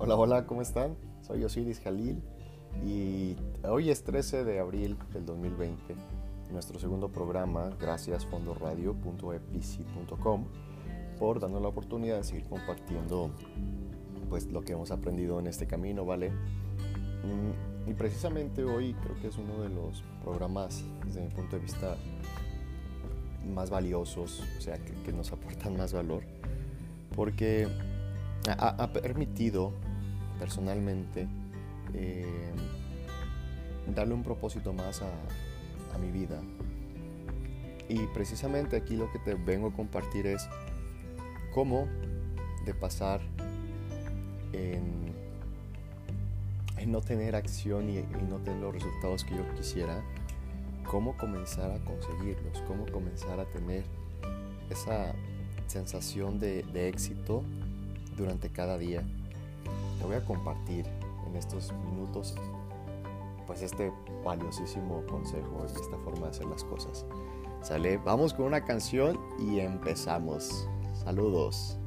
Hola, hola, ¿cómo están? Soy Osiris Jalil y hoy es 13 de abril del 2020. Nuestro segundo programa, gracias fondoradio.epc.com por darnos la oportunidad de seguir compartiendo pues lo que hemos aprendido en este camino, ¿vale? Mm, y precisamente hoy creo que es uno de los programas, desde mi punto de vista, más valiosos, o sea, que, nos aportan más valor, porque ha, permitido personalmente eh, darle un propósito más a, a mi vida. Y precisamente aquí lo que te vengo a compartir es cómo de pasar en, no tener acción y, no tener los resultados que yo quisiera, cómo comenzar a conseguirlos, cómo comenzar a tener esa sensación de, éxito durante cada día. Te voy a compartir en estos minutos pues este valiosísimo consejo y esta forma de hacer las cosas. ¿Sale? Vamos con una canción y empezamos. Saludos.